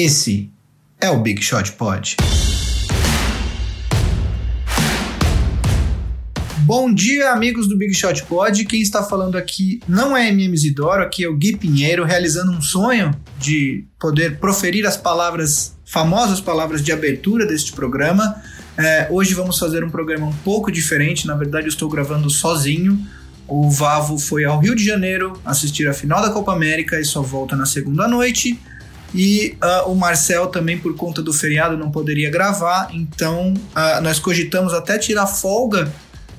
Esse é o Big Shot Pod. Bom dia, amigos do Big Shot Pod. Quem está falando aqui não é MM Isidoro, aqui é o Gui Pinheiro, realizando um sonho de poder proferir as palavras, famosas palavras de abertura deste programa. É, hoje vamos fazer um programa um pouco diferente, na verdade eu estou gravando sozinho. O Vavo foi ao Rio de Janeiro assistir a final da Copa América e só volta na segunda noite. E uh, o Marcel também, por conta do feriado, não poderia gravar, então uh, nós cogitamos até tirar folga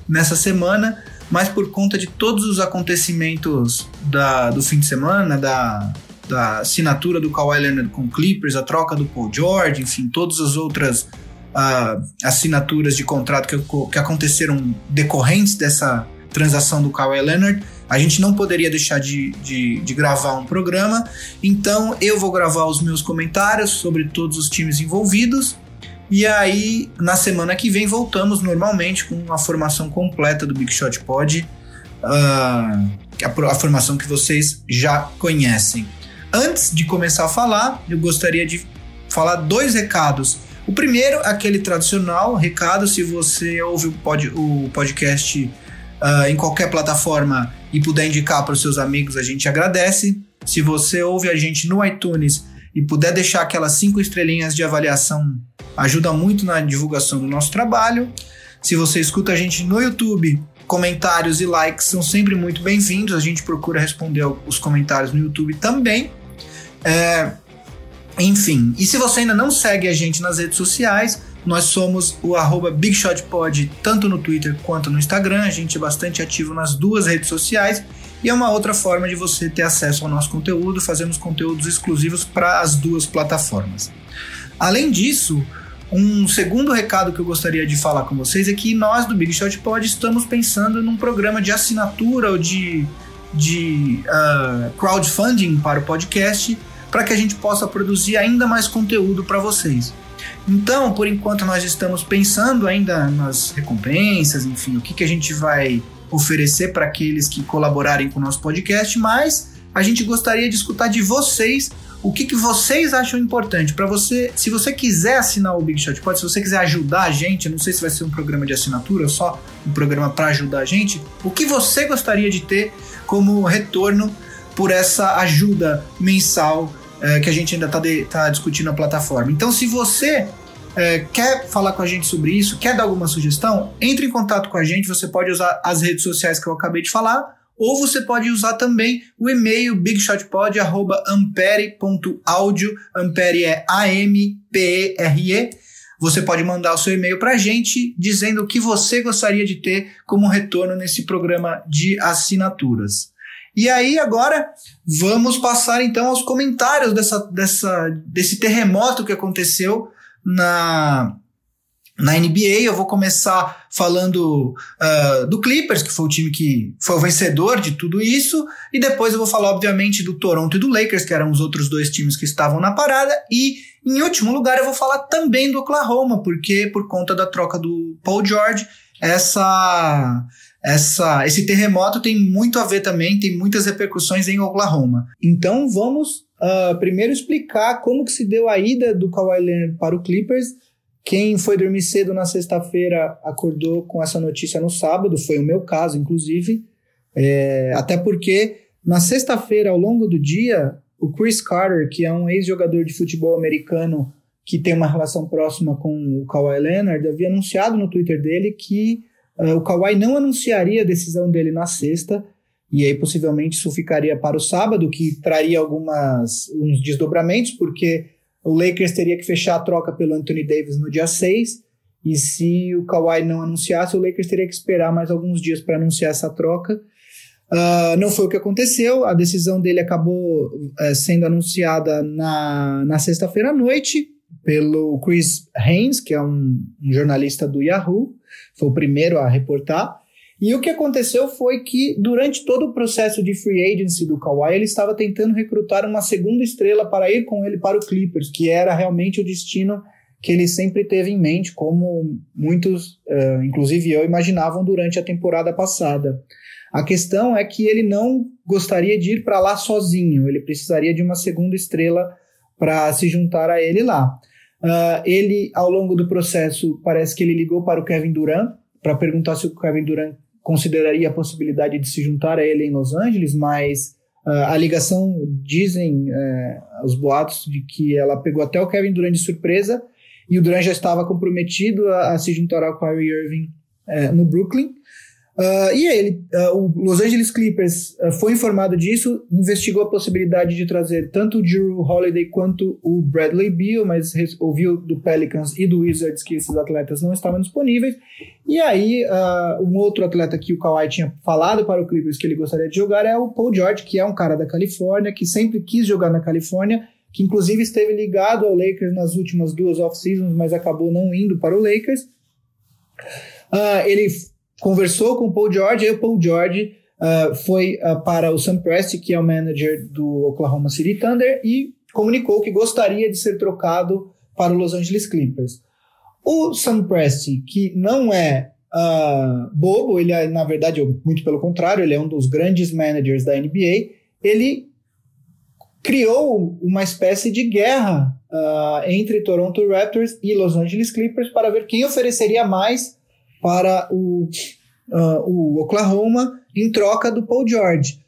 nessa semana, mas por conta de todos os acontecimentos da, do fim de semana, da, da assinatura do Kawhi Leonard com Clippers, a troca do Paul George, enfim, todas as outras uh, assinaturas de contrato que, que aconteceram decorrentes dessa transação do Kawhi Leonard, a gente não poderia deixar de, de, de, gravar um programa, então eu vou gravar os meus comentários sobre todos os times envolvidos e aí, na semana que vem, voltamos normalmente com a formação completa do Big Shot Pod, uh, a, a formação que vocês já conhecem. Antes de começar a falar, eu gostaria de falar dois recados. O primeiro, aquele tradicional recado: se você ouve o, pod, o podcast uh, em qualquer plataforma e puder indicar para os seus amigos, a gente agradece. Se você ouve a gente no iTunes e puder deixar aquelas cinco estrelinhas de avaliação ajuda muito na divulgação do nosso trabalho. Se você escuta a gente no YouTube, comentários e likes são sempre muito bem-vindos. A gente procura responder os comentários no YouTube também. É, enfim, e se você ainda não segue a gente nas redes sociais, nós somos o arroba BigShotPod tanto no Twitter quanto no Instagram. A gente é bastante ativo nas duas redes sociais e é uma outra forma de você ter acesso ao nosso conteúdo. Fazemos conteúdos exclusivos para as duas plataformas. Além disso, um segundo recado que eu gostaria de falar com vocês é que nós do Big Shot Pod estamos pensando num programa de assinatura ou de, de uh, crowdfunding para o podcast para que a gente possa produzir ainda mais conteúdo para vocês. Então, por enquanto, nós estamos pensando ainda nas recompensas, enfim, o que, que a gente vai oferecer para aqueles que colaborarem com o nosso podcast, mas a gente gostaria de escutar de vocês o que, que vocês acham importante para você. Se você quiser assinar o Big Shot Pod, se você quiser ajudar a gente, não sei se vai ser um programa de assinatura só um programa para ajudar a gente, o que você gostaria de ter como retorno por essa ajuda mensal é, que a gente ainda está tá discutindo na plataforma. Então, se você é, quer falar com a gente sobre isso, quer dar alguma sugestão, entre em contato com a gente. Você pode usar as redes sociais que eu acabei de falar ou você pode usar também o e-mail bigshotpod@ampere.audio, ampere é A M P E R E. Você pode mandar o seu e-mail para a gente dizendo o que você gostaria de ter como retorno nesse programa de assinaturas. E aí agora vamos passar então aos comentários dessa, dessa, desse terremoto que aconteceu na na NBA, eu vou começar falando uh, do Clippers, que foi o time que foi o vencedor de tudo isso, e depois eu vou falar, obviamente, do Toronto e do Lakers, que eram os outros dois times que estavam na parada, e em último lugar eu vou falar também do Oklahoma, porque por conta da troca do Paul George, essa, essa, esse terremoto tem muito a ver também, tem muitas repercussões em Oklahoma. Então vamos uh, primeiro explicar como que se deu a ida do Kawhi Leonard para o Clippers quem foi dormir cedo na sexta-feira acordou com essa notícia no sábado, foi o meu caso, inclusive. É, até porque na sexta-feira, ao longo do dia, o Chris Carter, que é um ex-jogador de futebol americano que tem uma relação próxima com o Kawhi Leonard, havia anunciado no Twitter dele que o Kawhi não anunciaria a decisão dele na sexta, e aí possivelmente isso ficaria para o sábado, que traria algumas uns desdobramentos, porque o Lakers teria que fechar a troca pelo Anthony Davis no dia 6. E se o Kawhi não anunciasse, o Lakers teria que esperar mais alguns dias para anunciar essa troca. Uh, não foi o que aconteceu, a decisão dele acabou uh, sendo anunciada na, na sexta-feira à noite pelo Chris Haynes, que é um, um jornalista do Yahoo, foi o primeiro a reportar. E o que aconteceu foi que, durante todo o processo de free agency do Kawhi, ele estava tentando recrutar uma segunda estrela para ir com ele para o Clippers, que era realmente o destino que ele sempre teve em mente, como muitos, uh, inclusive eu, imaginavam durante a temporada passada. A questão é que ele não gostaria de ir para lá sozinho, ele precisaria de uma segunda estrela para se juntar a ele lá. Uh, ele, ao longo do processo, parece que ele ligou para o Kevin Durant para perguntar se o Kevin Durant consideraria a possibilidade de se juntar a ele em Los Angeles, mas uh, a ligação, dizem uh, os boatos, de que ela pegou até o Kevin Durant de surpresa e o Durant já estava comprometido a, a se juntar ao Kyrie Irving uh, no Brooklyn. Uh, e ele, uh, o Los Angeles Clippers uh, foi informado disso, investigou a possibilidade de trazer tanto o Drew Holiday quanto o Bradley Beal, mas ouviu do Pelicans e do Wizards que esses atletas não estavam disponíveis. E aí, um outro atleta que o Kawhi tinha falado para o Clippers que ele gostaria de jogar é o Paul George, que é um cara da Califórnia, que sempre quis jogar na Califórnia, que inclusive esteve ligado ao Lakers nas últimas duas off-seasons, mas acabou não indo para o Lakers. ele conversou com o Paul George, e o Paul George uh, foi uh, para o Sam Presti, que é o manager do Oklahoma City Thunder, e comunicou que gostaria de ser trocado para o Los Angeles Clippers. O Sam Presti, que não é uh, bobo, ele é, na verdade, muito pelo contrário, ele é um dos grandes managers da NBA, ele criou uma espécie de guerra entre Toronto Raptors e Los Angeles Clippers para ver quem ofereceria mais para o, uh, o Oklahoma em troca do Paul George.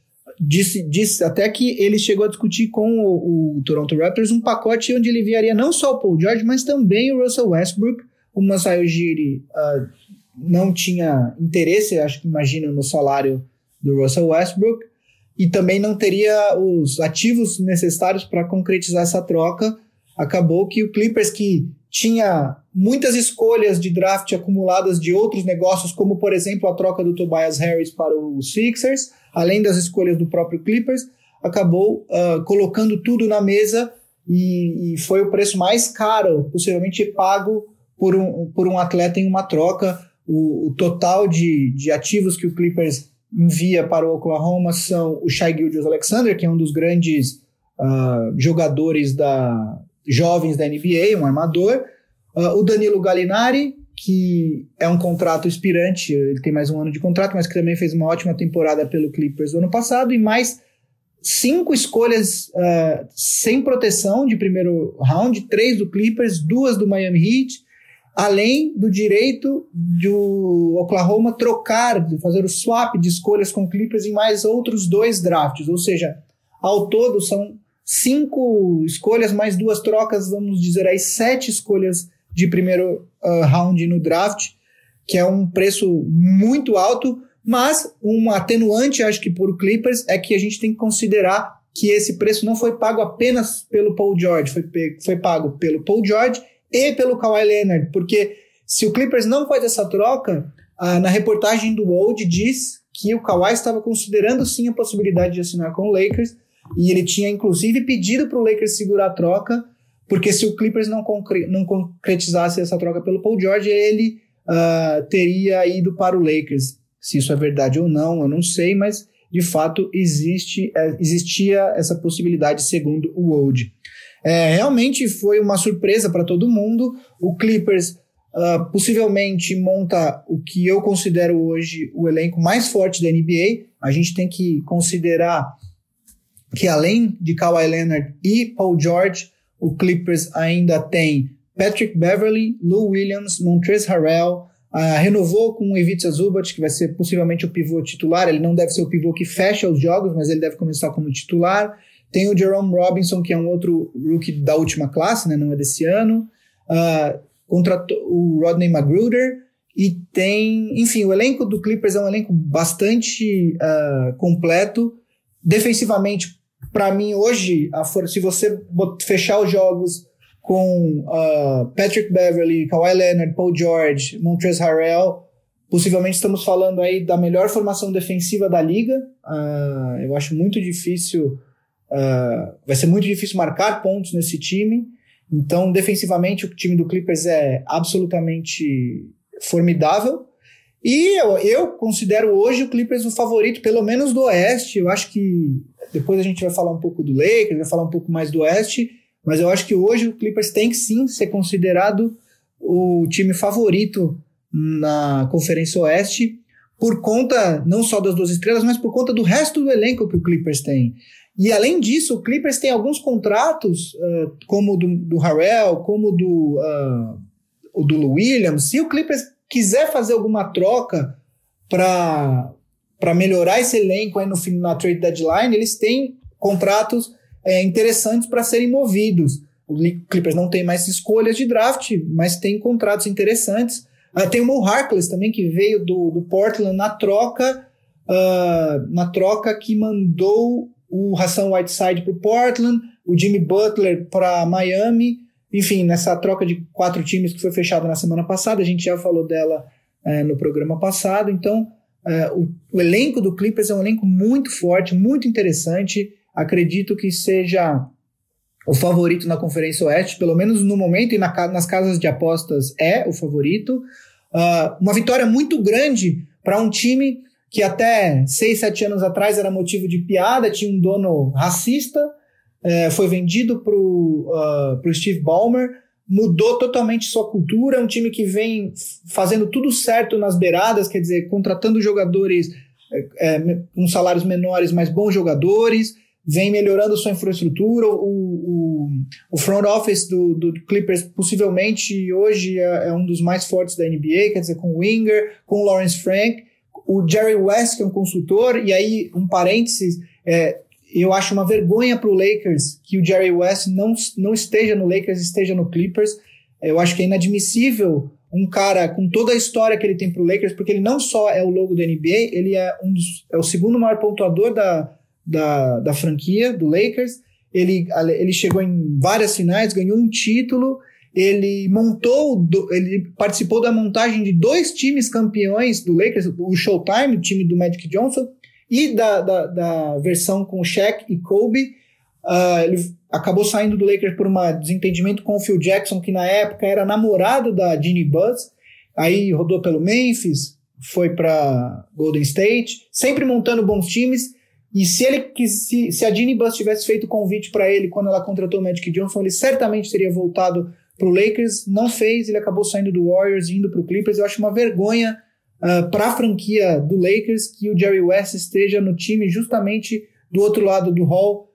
Disse, disse até que ele chegou a discutir com o, o, Toronto Raptors um pacote onde ele enviaria não só o Paul George, mas também o Russell Westbrook. O Masai Ujiri uh, não tinha interesse, acho que imagino, no salário do Russell Westbrook e também não teria os ativos necessários para concretizar essa troca. Acabou que o Clippers, que tinha muitas escolhas de draft acumuladas de outros negócios, como por exemplo a troca do Tobias Harris para os Sixers, além das escolhas do próprio Clippers, acabou uh, colocando tudo na mesa e, e, foi o preço mais caro possivelmente pago por um, por um atleta em uma troca. O, o total de, de ativos que o Clippers envia para o Oklahoma são o Shai Gilgeous Alexander, que é um dos grandes uh, jogadores da, jovens da NBA, um armador. Uh, o Danilo Gallinari, que é um contrato expirante, ele tem mais um ano de contrato, mas que também fez uma ótima temporada pelo Clippers do ano passado, e mais cinco escolhas uh, sem proteção de primeiro round, três do Clippers, duas do Miami Heat, além do direito do Oklahoma trocar, fazer o swap de escolhas com Clippers em mais outros dois drafts, ou seja, ao todo são cinco escolhas, mais duas trocas, vamos dizer aí, sete escolhas de primeiro uh, round no draft, que é um preço muito alto, mas um atenuante, acho que por o Clippers, é que a gente tem que considerar que esse preço não foi pago apenas pelo Paul George, foi, foi pago pelo Paul George e pelo Kawhi Leonard, porque se o Clippers não faz essa troca, uh, na reportagem do Old diz que o Kawhi estava considerando sim a possibilidade de assinar com o Lakers, e ele tinha inclusive pedido para o Lakers segurar a troca, porque se o Clippers não, concre não concretizasse essa troca pelo Paul George, ele uh, teria ido para o Lakers. Se isso é verdade ou não, eu não sei, mas de fato existe, é, existia essa possibilidade, segundo o Woj. É, realmente foi uma surpresa para todo mundo. O Clippers uh, possivelmente monta o que eu considero hoje o elenco mais forte da NBA. A gente tem que considerar que além de Kawhi Leonard e Paul George, o Clippers ainda tem Patrick Beverly, Lou Williams, Montrezl Harrell, uh, renovou com o Ivica Zubat, que vai ser possivelmente o pivô titular. Ele não deve ser o pivô que fecha os jogos, mas ele deve começar como titular. Tem o Jerome Robinson, que é um outro rookie da última classe, né, não é desse ano. Uh, contratou o Rodney Magruder. E tem, enfim, o elenco do Clippers é um elenco bastante uh, completo. Defensivamente, para mim, hoje, a se você fechar os jogos com uh, Patrick Beverly, Kawhi Leonard, Paul George, Montrezl Harrell, possivelmente estamos falando aí da melhor formação defensiva da liga. Uh, eu acho muito difícil, uh, vai ser muito difícil marcar pontos nesse time. Então, defensivamente, o time do Clippers é absolutamente formidável. E eu, eu considero hoje o Clippers o favorito, pelo menos do Oeste. Eu acho que depois a gente vai falar um pouco do Lakers, vai falar um pouco mais do Oeste, mas eu acho que hoje o Clippers tem que sim ser considerado o time favorito na Conferência Oeste, por conta não só das duas estrelas, mas por conta do resto do elenco que o Clippers tem. E além disso, o Clippers tem alguns contratos, uh, como o do, do Harrell, como do, uh, do Williams. Se o Clippers quiser fazer alguma troca para melhorar esse elenco aí no fim, na trade deadline, eles têm contratos é, interessantes para serem movidos. O Clippers não tem mais escolhas de draft, mas tem contratos interessantes. Uh, tem o Mo Harkless também, que veio do, do Portland na troca, uh, na troca que mandou o Hassan Whiteside para o Portland, o Jimmy Butler para Miami. Enfim, nessa troca de quatro times que foi fechada na semana passada, a gente já falou dela uh, no programa passado. Então, o, o elenco do Clippers é um elenco muito forte, muito interessante. Acredito que seja o favorito na Conferência Oeste, pelo menos no momento, e na, nas casas de apostas é o favorito. Uh, uma vitória muito grande para um time que até 6, 7 anos atrás era motivo de piada, tinha um dono racista, é, foi vendido para o uh, Steve Ballmer, mudou totalmente sua cultura, um time que vem fazendo tudo certo nas beiradas, quer dizer, contratando jogadores é, é, com salários menores, mas bons jogadores, vem melhorando sua infraestrutura. O, o, o front office do, do, Clippers possivelmente hoje é, é, um dos mais fortes da NBA, quer dizer, com o Winger, com o Lawrence Frank, o Jerry West, que é um consultor, e aí, um parênteses, é, eu acho uma vergonha para o Lakers que o Jerry West não, não esteja no Lakers, esteja no Clippers. Eu acho que é inadmissível um cara com toda a história que ele tem para o Lakers, porque ele não só é o logo da NBA, ele é, um dos, é o segundo maior pontuador da, da, da franquia, do Lakers. Ele, ele chegou em várias finais, ganhou um título. Ele montou, ele participou da montagem de dois times campeões do Lakers, o Showtime, o time do Magic Johnson, e da, da, da versão com Shaq e Kobe. Uh, ele acabou saindo do Lakers por um desentendimento com o Phil Jackson, que na época era namorado da Ginny Buzz. Aí rodou pelo Memphis, foi para Golden State, sempre montando bons times. E se ele se, se a Ginny Bus tivesse feito convite para ele quando ela contratou o Magic Johnson, ele certamente teria voltado para o Lakers. Não fez, ele acabou saindo do Warriors indo para o Clippers. Eu acho uma vergonha uh, ah, para a franquia do Lakers que o Jerry West esteja no time justamente do outro lado do hall,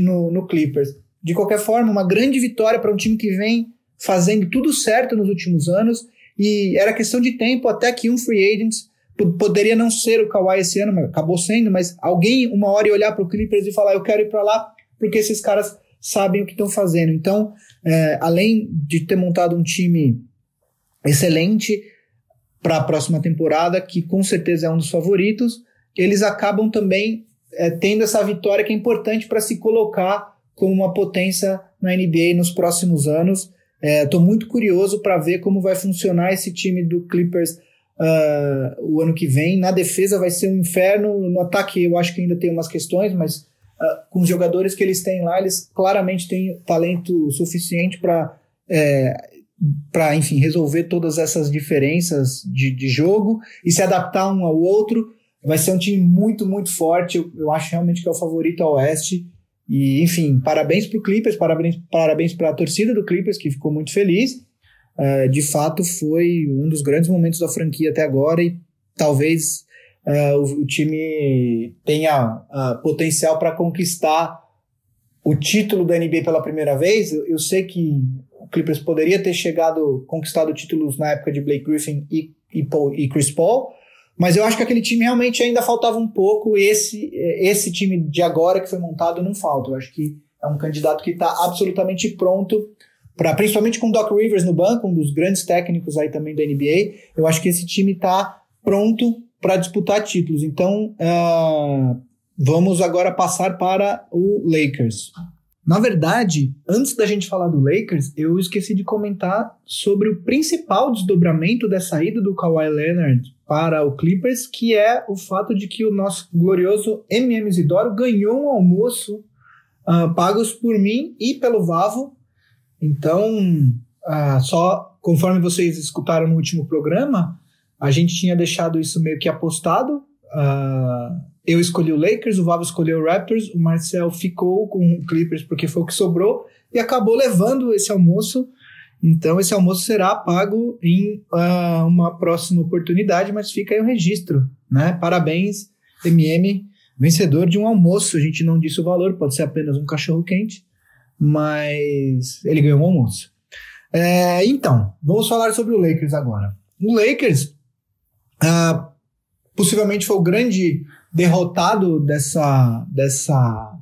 no, no Clippers. De qualquer forma, uma grande vitória para um time que vem fazendo tudo certo nos últimos anos e era questão de tempo até que um free agent Poderia não ser o Kawhi esse ano, mas acabou sendo, mas alguém uma hora ia olhar para o Clippers e falar: eu quero ir para lá porque esses caras sabem o que estão fazendo. Então, é, além de ter montado um time excelente para a próxima temporada, que com certeza é um dos favoritos, eles acabam também é, tendo essa vitória que é importante para se colocar como uma potência na NBA nos próximos anos. Estou é, muito curioso para ver como vai funcionar esse time do Clippers uh, o ano que vem. Na defesa vai ser um inferno. No ataque eu acho que ainda tem umas questões, mas uh, com os jogadores que eles têm lá, eles claramente têm talento suficiente para é, para enfim resolver todas essas diferenças de, de jogo e se adaptar um ao outro. Vai ser um time muito, muito forte. Eu, eu acho realmente que é o favorito ao Oeste. E, enfim, parabéns para o Clippers, parabéns, parabéns para a torcida do Clippers, que ficou muito feliz. Uh, de fato foi um dos grandes momentos da franquia até agora e talvez uh, o, o, time tenha uh, potencial para conquistar o título da NBA pela primeira vez. Eu, eu, sei que o Clippers poderia ter chegado, conquistado títulos na época de Blake Griffin e, e, Paul, e Chris Paul, mas eu acho que aquele time realmente ainda faltava um pouco. Esse, esse time de agora que foi montado não falta. Eu acho que é um candidato que está absolutamente pronto para principalmente com o Doc Rivers no banco, um dos grandes técnicos aí também da NBA, eu acho que esse time está pronto para disputar títulos. Então, uh, vamos agora passar para o Lakers. Na verdade, antes da gente falar do Lakers, eu esqueci de comentar sobre o principal desdobramento da saída do Kawhi Leonard para o Clippers, que é o fato de que o nosso glorioso MM Isidoro ganhou um almoço uh, pagos por mim e pelo Vavo então, ah, só conforme vocês escutaram no último programa, a gente tinha deixado isso meio que apostado. Ah, eu escolhi o Lakers, o Vavo escolheu o Raptors, o Marcel ficou com o Clippers porque foi o que sobrou e acabou levando esse almoço. Então, esse almoço será pago em uh, uma próxima oportunidade, mas fica aí o registro, né? Parabéns, MM, vencedor de um almoço. A gente não disse o valor, pode ser apenas um cachorro quente, mas ele ganhou um almoço. É, então, vamos falar sobre o Lakers agora. O Lakers uh, possivelmente foi o grande derrotado dessa, dessa,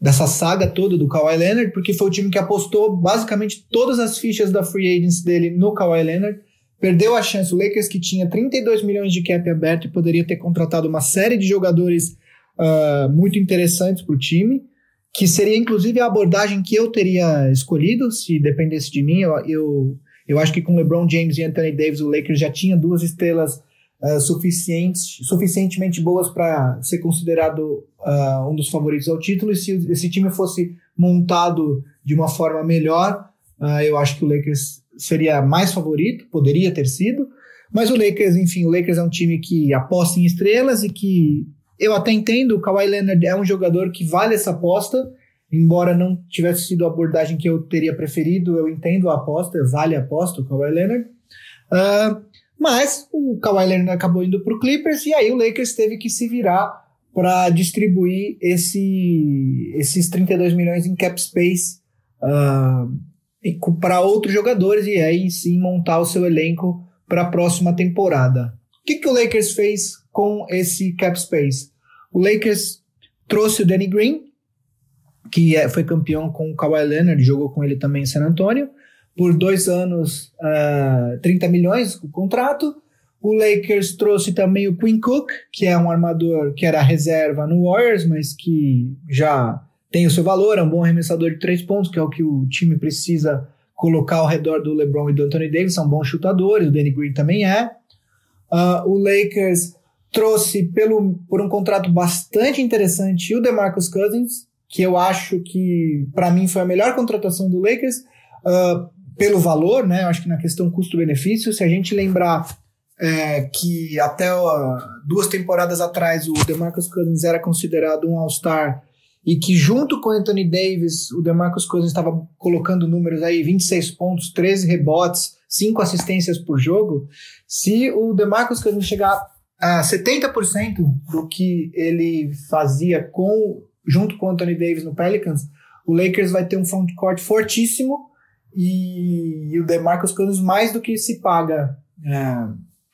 dessa saga toda do Kawhi Leonard, porque foi o time que apostou basicamente todas as fichas da free agents dele no Kawhi Leonard. Perdeu a chance. O Lakers, que tinha 32 milhões de cap aberto e poderia ter contratado uma série de jogadores uh, muito interessantes para o time que seria inclusive a abordagem que eu teria escolhido se dependesse de mim. Eu, eu, eu acho que com LeBron James e Anthony Davis, o Lakers já tinha duas estrelas uh, suficientes, suficientemente boas para ser considerado uh, um dos favoritos ao título. E se esse time fosse montado de uma forma melhor, uh, eu acho que o Lakers seria mais favorito, poderia ter sido. Mas o Lakers, enfim, o Lakers é um time que aposta em estrelas e que eu até entendo, o Kawhi Leonard é um jogador que vale essa aposta, embora não tivesse sido a abordagem que eu teria preferido, eu entendo a aposta, vale a aposta, o Kawhi Leonard. Uh, mas o Kawhi Leonard acabou indo para o Clippers e aí o Lakers teve que se virar para distribuir esse, esses 32 milhões em cap space uh, para outros jogadores e aí sim montar o seu elenco para a próxima temporada. O que, que o Lakers fez com esse cap space. O Lakers trouxe o Danny Green, que é, foi campeão com o Kawhi Leonard, jogou com ele também em San Antonio, por dois anos, uh, ah, 30 milhões o contrato. O Lakers trouxe também o Quinn Cook, que é um armador que era reserva no Warriors, mas que já tem o seu valor, é um bom arremessador de três pontos, que é o que o time precisa colocar ao redor do LeBron e do Anthony Davis, são bons chutadores, o Danny Green também é. Uh, o Lakers trouxe pelo, por um contrato bastante interessante o DeMarcus Cousins, que eu acho que para mim foi a melhor contratação do Lakers uh, pelo valor, né? Eu acho que na questão custo-benefício, se a gente lembrar é, que até uh, duas temporadas atrás o DeMarcus Cousins era considerado um All-Star e que junto com Anthony Davis o DeMarcus Cousins estava colocando números aí 26 pontos, 13 rebotes, 5 assistências por jogo, se o DeMarcus Cousins chegar a 70% do que ele fazia com junto com Anthony Davis no Pelicans, o Lakers vai ter um front court fortíssimo e, e o DeMarcus Cousins mais do que se paga é,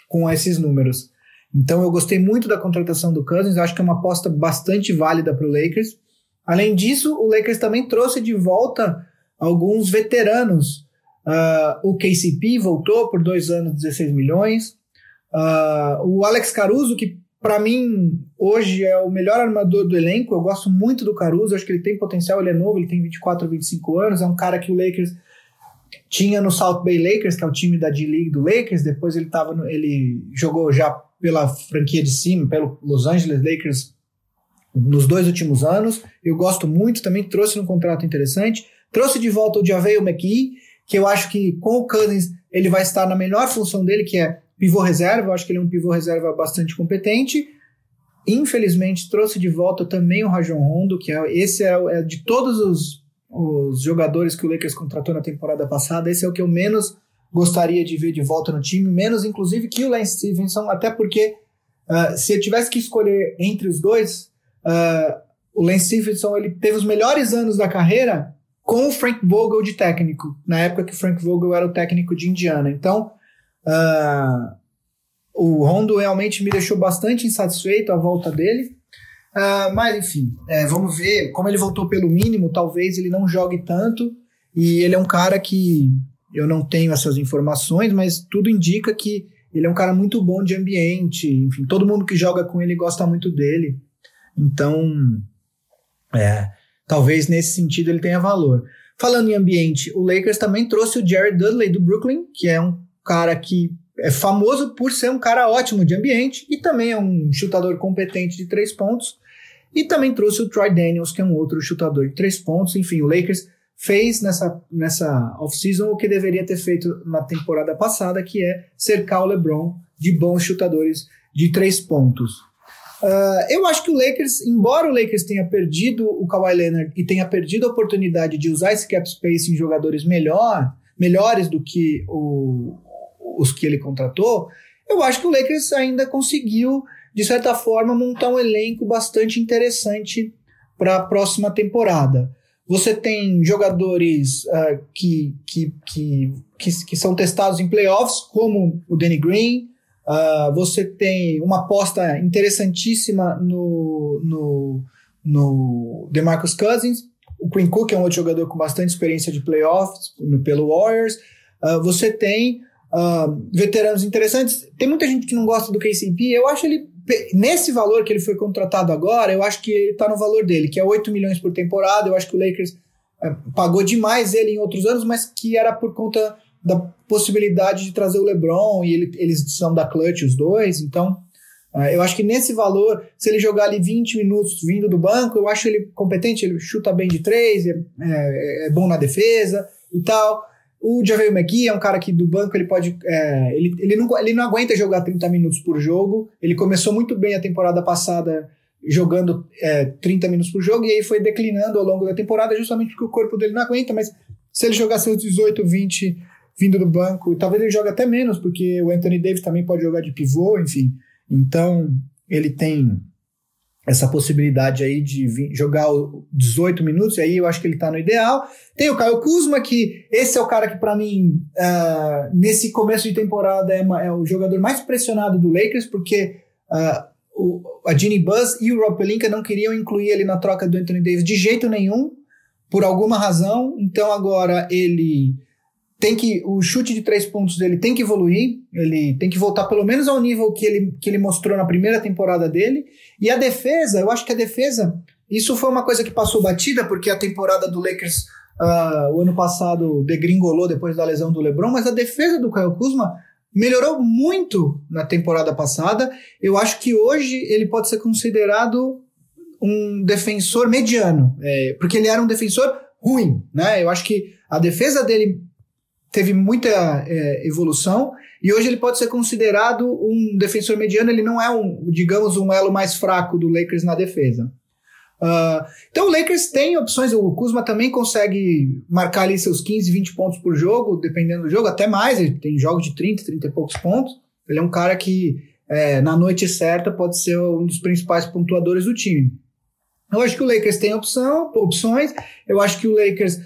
com esses números. Então eu gostei muito da contratação do Cousins, acho que é uma aposta bastante válida para o Lakers. Além disso, o Lakers também trouxe de volta alguns veteranos. Uh, o KCP voltou por dois anos, 16 milhões. Uh, o Alex Caruso, que para mim hoje é o melhor armador do elenco, eu gosto muito do Caruso, acho que ele tem potencial, ele é novo, ele tem 24 ou 25 anos, é um cara que o Lakers tinha no South Bay Lakers, que é o time da D-League do Lakers, depois ele tava no, ele jogou já pela franquia de cima, pelo Los Angeles Lakers nos dois últimos anos. Eu gosto muito, também trouxe um contrato interessante. Trouxe de volta o Javel McKee, que eu acho que com o Cousins ele vai estar na melhor função dele, que é Pivô reserva, eu acho que ele é um pivô reserva bastante competente. Infelizmente, trouxe de volta também o Rajon Rondo, que é, esse é, é de todos os, os jogadores que o Lakers contratou na temporada passada, esse é o que eu menos gostaria de ver de volta no time, menos inclusive que o Lance Stevenson, até porque uh, se eu tivesse que escolher entre os dois, uh, o Lance Stevenson ele teve os melhores anos da carreira com o Frank Vogel de técnico, na época que o Frank Vogel era o técnico de Indiana. Então, Uh, o Rondo realmente me deixou bastante insatisfeito a volta dele. Uh, mas enfim, é, vamos ver. Como ele voltou pelo mínimo, talvez ele não jogue tanto. E ele é um cara que eu não tenho essas informações, mas tudo indica que ele é um cara muito bom de ambiente. Enfim, todo mundo que joga com ele gosta muito dele. Então, é, talvez nesse sentido ele tenha valor. Falando em ambiente, o Lakers também trouxe o Jared Dudley do Brooklyn, que é um cara que é famoso por ser um cara ótimo de ambiente e também é um chutador competente de três pontos. E também trouxe o Troy Daniels, que é um outro chutador de três pontos. Enfim, o Lakers fez nessa, nessa off-season o que deveria ter feito na temporada passada, que é cercar o LeBron de bons chutadores de três pontos. Uh, eu acho que o Lakers, embora o Lakers tenha perdido o Kawhi Leonard e tenha perdido a oportunidade de usar esse cap space em jogadores melhor, melhores do que o, os que ele contratou, eu acho que o Lakers ainda conseguiu de certa forma, montar um elenco bastante interessante para a próxima temporada. Você tem jogadores uh, que, que, que, que, que, são testados em playoffs, como o Danny Green. Uh, você tem uma aposta interessantíssima no, no, no DeMarcus Cousins. O Quinn Cook é um outro jogador com bastante experiência de playoffs no, pelo Warriors. Uh, você tem veteranos interessantes. Tem muita gente que não gosta do KCP. Eu acho ele nesse valor que ele foi contratado agora, eu acho que ele tá no valor dele, que é 8 milhões por temporada. Eu acho que o Lakers é, pagou demais ele em outros anos, mas que era por conta da possibilidade de trazer o LeBron e ele, eles são da clutch os dois, então é, eu acho que nesse valor, se ele jogar ali 20 minutos vindo do banco, eu acho ele competente, ele chuta bem de três, é, é, é bom na defesa e tal. O Javier McGee é um cara que do banco ele pode. É, ele, ele, não, ele não aguenta jogar 30 minutos por jogo. Ele começou muito bem a temporada passada jogando é, 30 minutos por jogo e aí foi declinando ao longo da temporada justamente porque o corpo dele não aguenta. Mas se ele jogar seus 18, 20 vindo do banco, talvez ele jogue até menos, porque o Anthony Davis também pode jogar de pivô, enfim. Então ele tem essa possibilidade aí de vir, jogar 18 minutos, e aí eu acho que ele tá no ideal. Tem o Caio Kuzma, que esse é o cara que para mim, uh, nesse começo de temporada, é, uma, é, o jogador mais pressionado do Lakers, porque uh, o, a Ginny Buzz e o Rob Pelinka não queriam incluir ele na troca do Anthony Davis de jeito nenhum, por alguma razão, então agora ele tem que o chute de três pontos dele tem que evoluir, ele tem que voltar pelo menos ao nível que ele, que ele mostrou na primeira temporada dele. E a defesa, eu acho que a defesa, isso foi uma coisa que passou batida, porque a temporada do Lakers uh, o ano passado degringolou depois da lesão do LeBron, mas a defesa do Kyle Kuzma melhorou muito na temporada passada. Eu acho que hoje ele pode ser considerado um defensor mediano, é, porque ele era um defensor ruim, né? Eu acho que a defesa dele teve muita é, evolução e hoje ele pode ser considerado um defensor mediano. Ele não é um, digamos, um elo mais fraco do Lakers na defesa. Uh, então o Lakers tem opções. O Kuzma também consegue marcar ali seus 15, 20 pontos por jogo, dependendo do jogo, até mais. Ele tem jogos de 30, 30 e poucos pontos. Ele é um cara que é, na noite certa pode ser um dos principais pontuadores do time. Eu acho que o Lakers tem opção, opções. Eu acho que o Lakers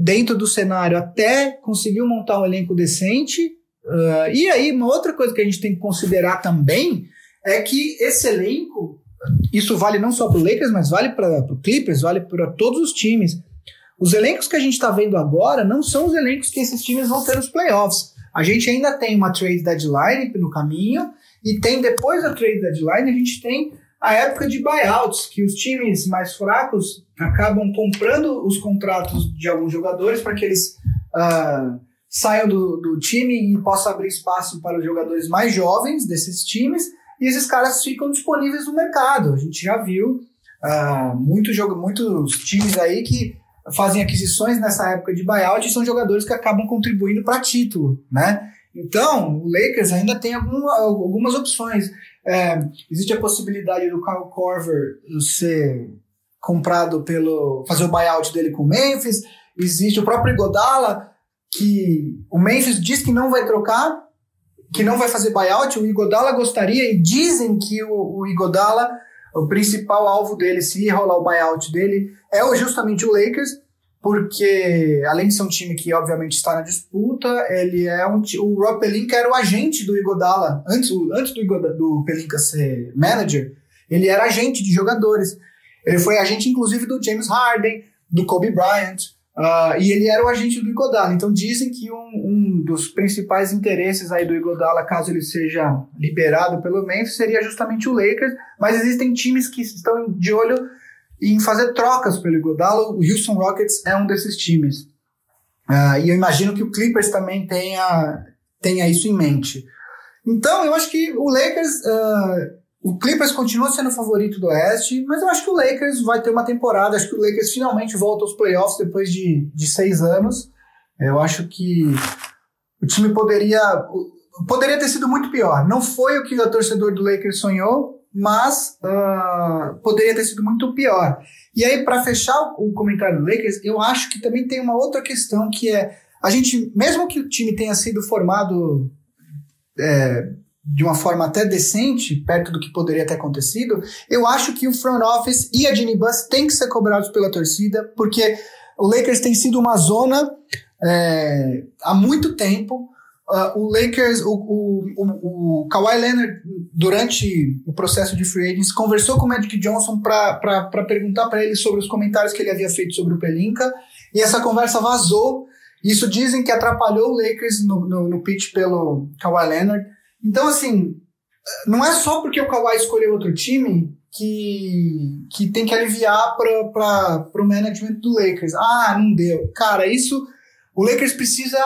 dentro do cenário até conseguiu montar um elenco decente. Uh, e aí, uma outra coisa que a gente tem que considerar também é que esse elenco, isso vale não só para o Lakers, mas vale para o Clippers, vale para todos os times. Os elencos que a gente está vendo agora não são os elencos que esses times vão ter nos playoffs. A gente ainda tem uma trade deadline no caminho, e tem depois da trade deadline, a gente tem a época de buyouts, que os times mais fracos acabam comprando os contratos de alguns jogadores para que eles uh, saiam do, do time e possam abrir espaço para os jogadores mais jovens desses times, e esses caras ficam disponíveis no mercado. A gente já viu uh, muito jogo, muitos times aí que fazem aquisições nessa época de buyout e são jogadores que acabam contribuindo para título, né? Então, o Lakers ainda tem algum, algumas opções. É, existe a possibilidade do Kyle Corver ser comprado pelo. fazer o buyout dele com o Memphis. Existe o próprio Igodala, que o Memphis diz que não vai trocar, que não vai fazer buyout. O Igodala gostaria, e dizem que o, o Igodala, o principal alvo dele, se rolar o buyout dele, é justamente o Lakers porque além de ser um time que obviamente está na disputa, ele é um o Rob Pelinka era o agente do Igodala antes, antes do, Igodala, do Pelinka ser manager, ele era agente de jogadores. Ele foi agente inclusive do James Harden, do Kobe Bryant, uh, e ele era o agente do Igodala. Então dizem que um, um, dos principais interesses aí do Igodala, caso ele seja liberado pelo Memphis, seria justamente o Lakers. Mas existem times que estão de olho em fazer trocas pelo Iguodala. O Houston Rockets é um desses times. Uh, e eu imagino que o Clippers também tenha, tenha isso em mente. Então, eu acho que o Lakers. Uh, o Clippers continua sendo o favorito do Oeste, mas eu acho que o Lakers vai ter uma temporada. Acho que o Lakers finalmente volta aos playoffs depois de, de seis anos. Eu acho que o time poderia. Poderia ter sido muito pior. Não foi o que o torcedor do Lakers sonhou, mas uh, poderia ter sido muito pior. E aí, para fechar o comentário do Lakers, eu acho que também tem uma outra questão que é a gente, mesmo que o time tenha sido formado é, de uma forma até decente, perto do que poderia ter acontecido, eu acho que o front office e a Ginny Bus têm que ser cobrados pela torcida, porque o Lakers tem sido uma zona é, há muito tempo. Uh, o Lakers, o, o, o, Kawhi Leonard, durante o processo de free agents, conversou com o Magic Johnson para perguntar para ele sobre os comentários que ele havia feito sobre o Pelinka, e essa conversa vazou. Isso dizem que atrapalhou o Lakers no, no, no pitch pelo Kawhi Leonard. Então, assim, não é só porque o Kawhi escolheu outro time que, que tem que aliviar para o management do Lakers. Ah, não deu. Cara, isso. O Lakers precisa.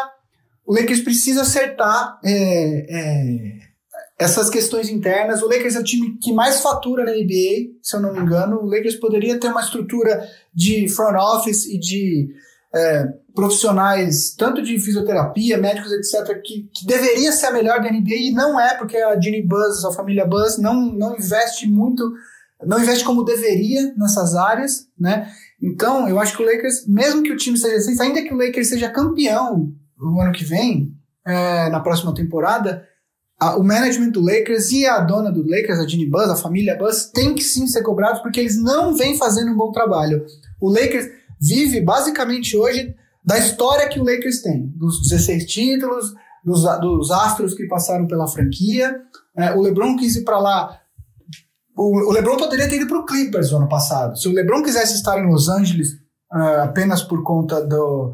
O Lakers precisa acertar é, é, essas questões internas. O Lakers é o time que mais fatura na NBA, se eu não me engano. O Lakers poderia ter uma estrutura de front office e de é, profissionais, tanto de fisioterapia, médicos, etc., que, que deveria ser a melhor da NBA e não é, porque a Ginny Buzz, a família Buzz, não, não investe muito, não investe como deveria nessas áreas, né? Então, eu acho que o Lakers, mesmo que o time seja assim, ainda que o Lakers seja campeão no ano que vem, é, na próxima temporada, a, o management do Lakers e a dona do Lakers, a Ginny Buzz, a família Buzz, tem que sim ser cobrados porque eles não vêm fazendo um bom trabalho. O Lakers vive basicamente hoje da história que o Lakers tem, dos 16 títulos, dos, dos astros que passaram pela franquia. É, o LeBron quis ir para lá. O, o, LeBron poderia ter ido para o Clippers no ano passado. Se o LeBron quisesse estar em Los Angeles uh, apenas por conta do,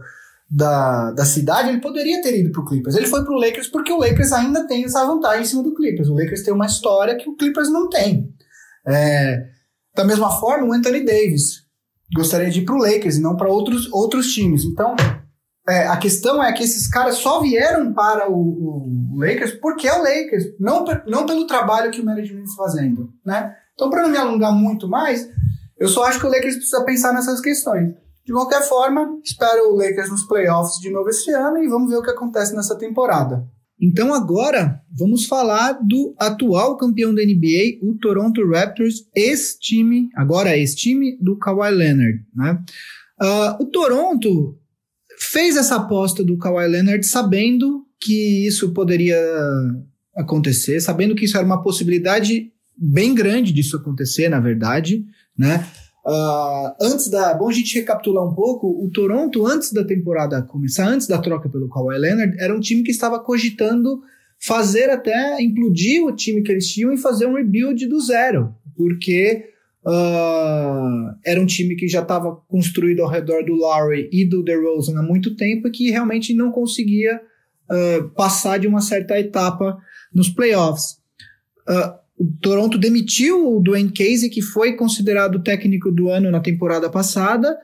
da, da cidade, ele poderia ter ido para o Clippers. Ele foi para o Lakers porque o Lakers ainda tem essa vantagem em cima do Clippers. O Lakers tem uma história que o Clippers não tem. É, da mesma forma, o Anthony Davis gostaria de ir para o Lakers e não para outros, outros times. Então, é, a questão é que esses caras só vieram para o, o, Lakers porque é o Lakers, não, não pelo trabalho que o management está fazendo, né? Então, para não me alongar muito mais, eu só acho que o Lakers precisa pensar nessas questões. De qualquer forma, espero o Lakers nos playoffs de novo esse ano e vamos ver o que acontece nessa temporada. Então agora vamos falar do atual campeão da NBA, o Toronto Raptors, ex-time, agora ex-time do Kawhi Leonard. Né? Uh, o Toronto fez essa aposta do Kawhi Leonard sabendo que isso poderia acontecer, sabendo que isso era uma possibilidade bem grande disso acontecer, na verdade, né? Uh, antes da. Bom, a gente recapitular um pouco. O Toronto, antes da temporada começar, antes da troca pelo Kawhi Leonard, era um time que estava cogitando fazer até implodir o time que eles tinham e fazer um rebuild do zero, porque uh, era um time que já estava construído ao redor do Lowry e do DeRozan há muito tempo e que realmente não conseguia uh, passar de uma certa etapa nos playoffs. Uh, o Toronto demitiu o Dwayne Casey, que foi considerado técnico do ano na temporada passada,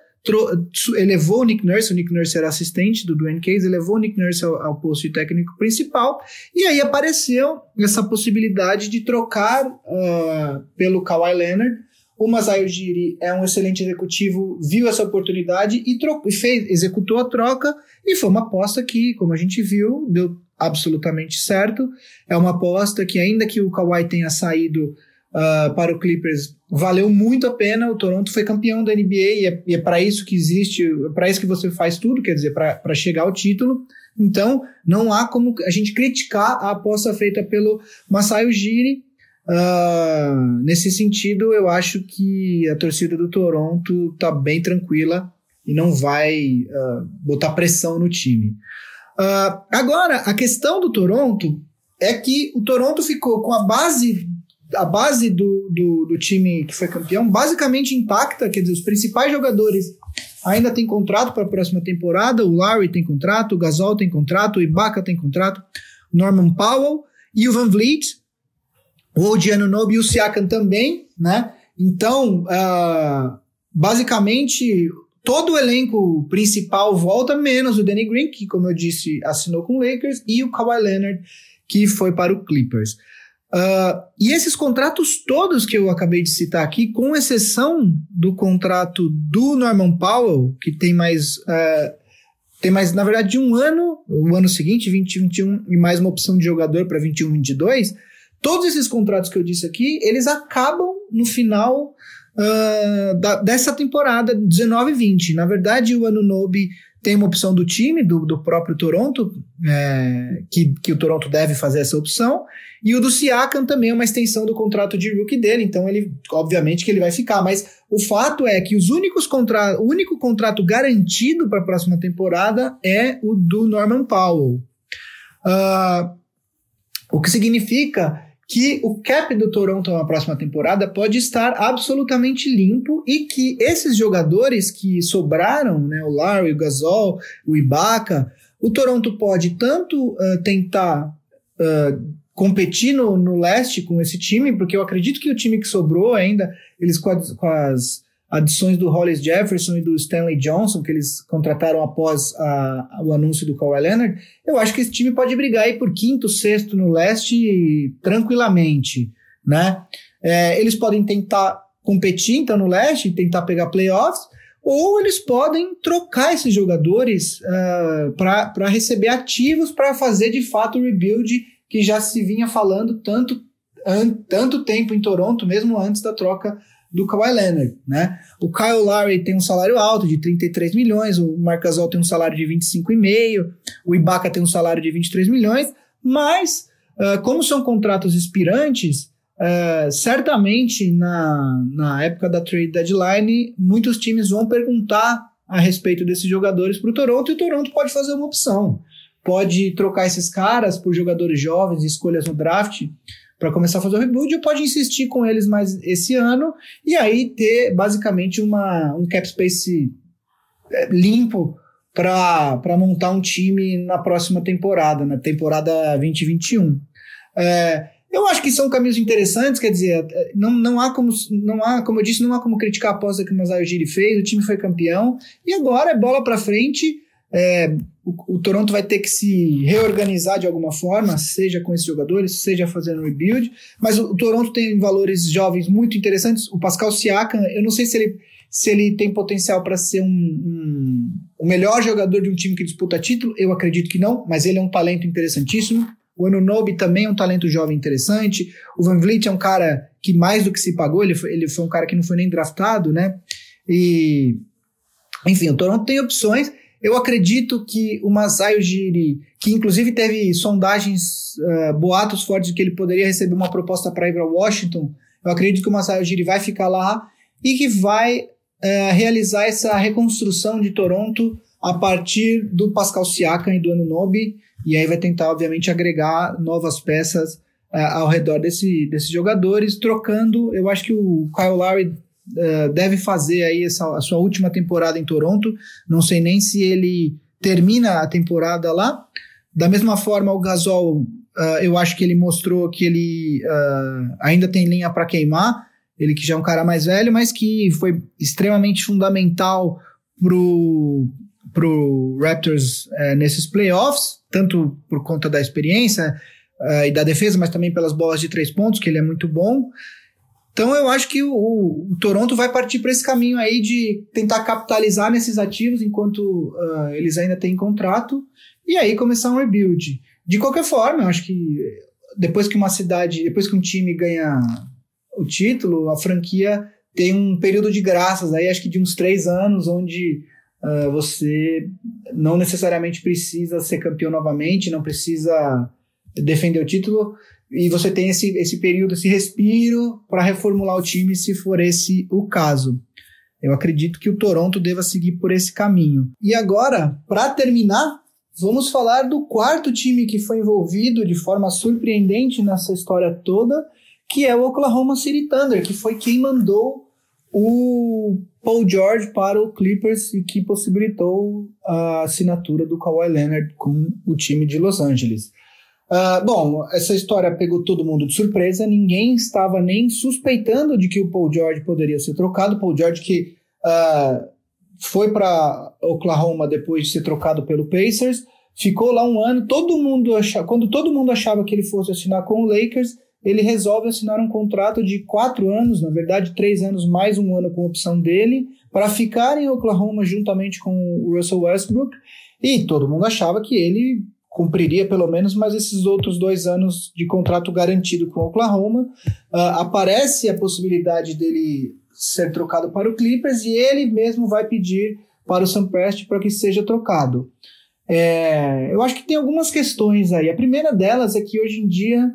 elevou o Nick Nurse, o Nick Nurse era assistente do Dwayne Casey, elevou o Nick Nurse ao, ao posto de técnico principal, e aí apareceu essa possibilidade de trocar uh, pelo Kawhi Leonard. O Masai Ujiri é um excelente executivo, viu essa oportunidade e, e fez, executou a troca, e foi uma aposta que, como a gente viu, deu absolutamente certo. É uma aposta que, ainda que o Kawhi tenha saído uh, para o Clippers, valeu muito a pena. O Toronto foi campeão da NBA e é, é para isso que existe, é para isso que você faz tudo, quer dizer, para chegar ao título. Então, não há como a gente criticar a aposta feita pelo Masai Ujiri. Uh, nesse sentido, eu acho que a torcida do Toronto está bem tranquila e não vai uh, botar pressão no time. Uh, agora, a questão do Toronto é que o Toronto ficou com a base a base do, do, do, time que foi campeão basicamente intacta, quer dizer, os principais jogadores ainda têm contrato para a próxima temporada, o Larry tem contrato, o Gasol tem contrato, o Ibaka tem contrato, o Norman Powell e o Van Vliet, o Odiano Nobi e o Siakam também, né? Então, uh, basicamente, todo o elenco principal volta, menos o Danny Green, que, como eu disse, assinou com o Lakers, e o Kawhi Leonard, que foi para o Clippers. Uh, e esses contratos todos que eu acabei de citar aqui, com exceção do contrato do Norman Powell, que tem mais. Uh, tem mais, na verdade, de um ano, o ano seguinte, 2021, e mais uma opção de jogador para 21, 22. Todos esses contratos que eu disse aqui, eles acabam no final uh, da, dessa temporada 19-20. Na verdade, o Anunobi tem uma opção do time, do, do próprio Toronto, é, que, que o Toronto deve fazer essa opção. E o do Siakam também é uma extensão do contrato de rookie dele, então ele, obviamente, que ele vai ficar. Mas o fato é que os únicos contra, o único contrato garantido para a próxima temporada é o do Norman Powell. Uh, o que significa que o cap do Toronto na próxima temporada pode estar absolutamente limpo e que esses jogadores que sobraram, né, o Larry, o Gasol, o Ibaka, o Toronto pode tanto uh, tentar uh, competir no, no leste com esse time, porque eu acredito que o time que sobrou ainda, eles com as, com as adições do Hollis Jefferson e do Stanley Johnson, que eles contrataram após a, o anúncio do Kawhi Leonard, eu acho que esse time pode brigar aí por quinto, sexto no leste tranquilamente, né? É, eles podem tentar competir então no leste, tentar pegar playoffs, ou eles podem trocar esses jogadores uh, para receber ativos para fazer de fato o rebuild que já se vinha falando tanto, an, tanto tempo em Toronto, mesmo antes da troca do Kawhi Leonard, né? O Kyle Lowry tem um salário alto de 33 milhões, o Marc Gasol tem um salário de 25,5, o Ibaka tem um salário de 23 milhões, mas uh, como são contratos expirantes, uh, certamente na, na época da trade deadline, muitos times vão perguntar a respeito desses jogadores para o Toronto e o Toronto pode fazer uma opção pode trocar esses caras por jogadores jovens, escolhas no draft para começar a fazer o rebuild, ou pode insistir com eles mais esse ano e aí ter basicamente uma, um cap space é, limpo para montar um time na próxima temporada, na temporada 2021. É, eu acho que são caminhos interessantes, quer dizer, é, não, não há como, não há, como eu disse, não há como criticar a aposta que o Masai Ujiri fez, o time foi campeão, e agora é bola para frente, é, o, o, Toronto vai ter que se reorganizar de alguma forma, seja com esses jogadores, seja fazendo rebuild. Mas o, o Toronto tem valores jovens muito interessantes. O Pascal Siakam, eu não sei se ele, se ele tem potencial para ser um, um, o melhor jogador de um time que disputa título. Eu acredito que não, mas ele é um talento interessantíssimo. O Anunobi também é um talento jovem interessante. O Van Vliet é um cara que mais do que se pagou, ele foi, ele foi um cara que não foi nem draftado, né? E, enfim, o Toronto tem opções. Eu acredito que o Masai Ujiri, que inclusive teve sondagens, uh, boatos fortes de que ele poderia receber uma proposta para ir para Washington, eu acredito que o Masai Ujiri vai ficar lá e que vai uh, realizar essa reconstrução de Toronto a partir do Pascal Siakam e do Anunobi, e aí vai tentar, obviamente, agregar novas peças uh, ao redor desse, desses jogadores, trocando, eu acho que o Kyle Lowry uh, deve fazer aí essa, a sua última temporada em Toronto. Não sei nem se ele termina a temporada lá. Da mesma forma, o Gasol, uh, eu acho que ele mostrou que ele uh, ainda tem linha para queimar. Ele que já é um cara mais velho, mas que foi extremamente fundamental pro, pro Raptors uh, nesses playoffs, tanto por conta da experiência e da defesa, mas também pelas bolas de três pontos, que ele é muito bom. Então eu acho que o, o Toronto vai partir para esse caminho aí de tentar capitalizar nesses ativos enquanto uh, eles ainda têm contrato e aí começar um rebuild. De qualquer forma, eu acho que depois que uma cidade, depois que um time ganha o título, a franquia tem um período de graças aí, acho que de uns três anos, onde uh, você não necessariamente precisa ser campeão novamente, não precisa defender o título e você tem esse, esse período, esse respiro para reformular o time, se for esse o caso. Eu acredito que o Toronto deva seguir por esse caminho. E agora, para terminar, vamos falar do quarto time que foi envolvido de forma surpreendente nessa história toda, que é o Oklahoma City Thunder, que foi quem mandou o Paul George para o Clippers e que possibilitou a assinatura do Kawhi Leonard com o time de Los Angeles. Uh, bom, essa história pegou todo mundo de surpresa, ninguém estava nem suspeitando de que o Paul George poderia ser trocado. Paul George que uh, foi para Oklahoma depois de ser trocado pelo Pacers, ficou lá um ano. Todo mundo achava, quando todo mundo achava que ele fosse assinar com o Lakers, ele resolve assinar um contrato de quatro anos, na verdade três anos mais um ano com opção dele, para ficar em Oklahoma juntamente com o Russell Westbrook. E todo mundo achava que ele cumpriria pelo menos mais esses outros dois anos de contrato garantido com o Oklahoma. Uh, aparece a possibilidade dele ser trocado para o Clippers e ele mesmo vai pedir para o Sam Prest para que seja trocado. É, eu acho que tem algumas questões aí. A primeira delas é que hoje em dia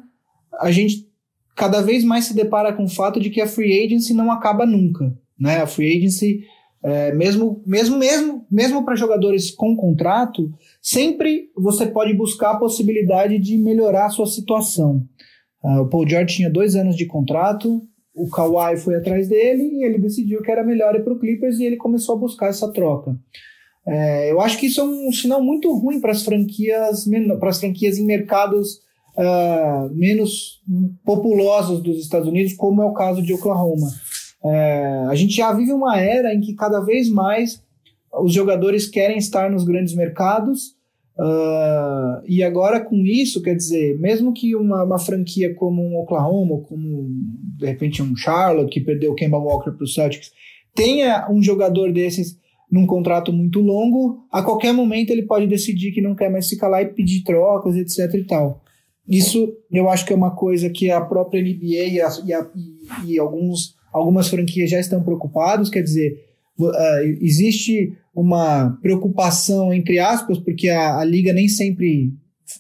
a gente cada vez mais se depara com o fato de que a free agency não acaba nunca. Né? A free agency, é, mesmo, mesmo, mesmo, mesmo para jogadores com contrato, sempre você pode buscar a possibilidade de melhorar a sua situação. Uh, o Paul George tinha dois anos de contrato, o Kawhi foi atrás dele e ele decidiu que era melhor ir para o Clippers e ele começou a buscar essa troca. É, eu acho que isso é um sinal muito ruim para as franquias, para as franquias em mercados uh, menos populosos dos Estados Unidos, como é o caso de Oklahoma. É, a gente já vive uma era em que cada vez mais os jogadores querem estar nos grandes mercados. Uh, e agora com isso, quer dizer, mesmo que uma, uma, franquia como um Oklahoma, como de repente um Charlotte, que perdeu o Kemba Walker para o Celtics, tenha um jogador desses num contrato muito longo, a qualquer momento ele pode decidir que não quer mais ficar lá e pedir trocas, etc e tal. Isso eu acho que é uma coisa que a própria NBA e, a, e, a, e alguns, algumas franquias já estão preocupados, quer dizer, uh, existe uma preocupação, entre aspas, porque a, a, liga nem sempre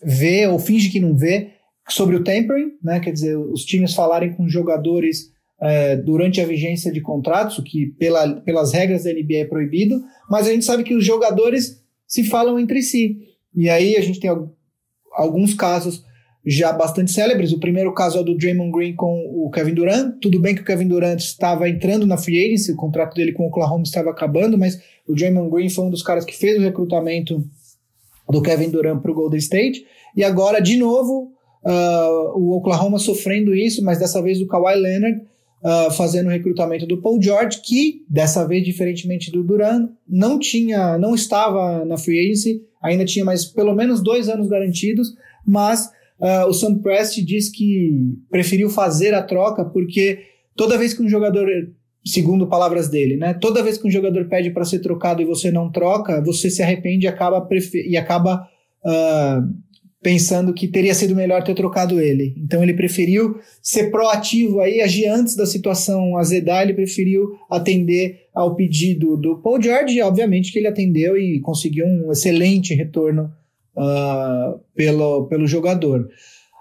vê ou finge que não vê sobre o tampering, né? quer dizer, os times falarem com jogadores uh, durante a vigência de contratos, o que pela, pelas regras da NBA é proibido, mas a gente sabe que os jogadores se falam entre si. E aí a gente tem alguns casos já bastante célebres. O primeiro caso é o do Draymond Green com o Kevin Durant. Tudo bem que o Kevin Durant estava entrando na free agency, o contrato dele com o Oklahoma estava acabando, mas o Draymond Green foi um dos caras que fez o recrutamento do Kevin Durant para o Golden State. E agora, de novo, uh, o Oklahoma sofrendo isso, mas dessa vez do Kawhi Leonard uh, fazendo o recrutamento do Paul George, que dessa vez, diferentemente do Durant, não tinha, não estava na free agency, ainda tinha mais pelo menos dois anos garantidos, mas Uh, o Sam Prest diz que preferiu fazer a troca porque toda vez que um jogador, segundo palavras dele, né, toda vez que um jogador pede para ser trocado e você não troca, você se arrepende e acaba, e acaba uh, pensando que teria sido melhor ter trocado ele. Então ele preferiu ser proativo aí, agir antes da situação azedar, ele preferiu atender ao pedido do Paul George e obviamente que ele atendeu e conseguiu um excelente retorno uh, pelo, pelo jogador.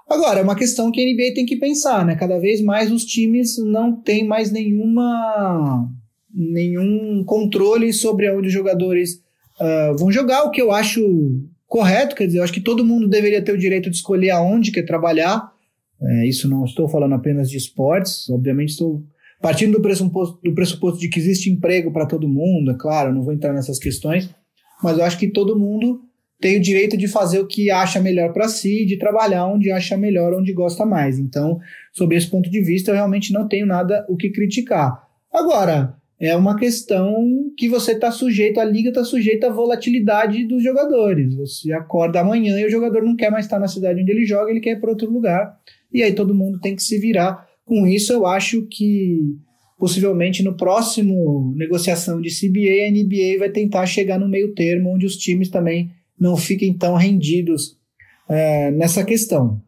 Agora, é uma questão que a NBA tem que pensar, né? Cada vez mais os times não têm mais nenhuma nenhum controle sobre onde os jogadores uh, vão jogar, o que eu acho correto, quer dizer, eu acho que todo mundo deveria ter o direito de escolher aonde quer trabalhar. É, isso não estou falando apenas de esportes, obviamente estou partindo do pressuposto, do pressuposto de que existe emprego para todo mundo, é claro, não vou entrar nessas questões, mas eu acho que todo mundo tem o direito de fazer o que acha melhor para si, de trabalhar onde acha melhor, onde gosta mais. Então, sob esse ponto de vista, eu realmente não tenho nada o que criticar. Agora, é uma questão que você está sujeito, a liga está sujeita à volatilidade dos jogadores. Você acorda amanhã e o jogador não quer mais estar na cidade onde ele joga, ele quer ir para outro lugar. E aí todo mundo tem que se virar. Com isso, eu acho que possivelmente no próximo negociação de CBA, a NBA vai tentar chegar no meio termo, onde os times também não fiquem tão rendidos é, nessa questão.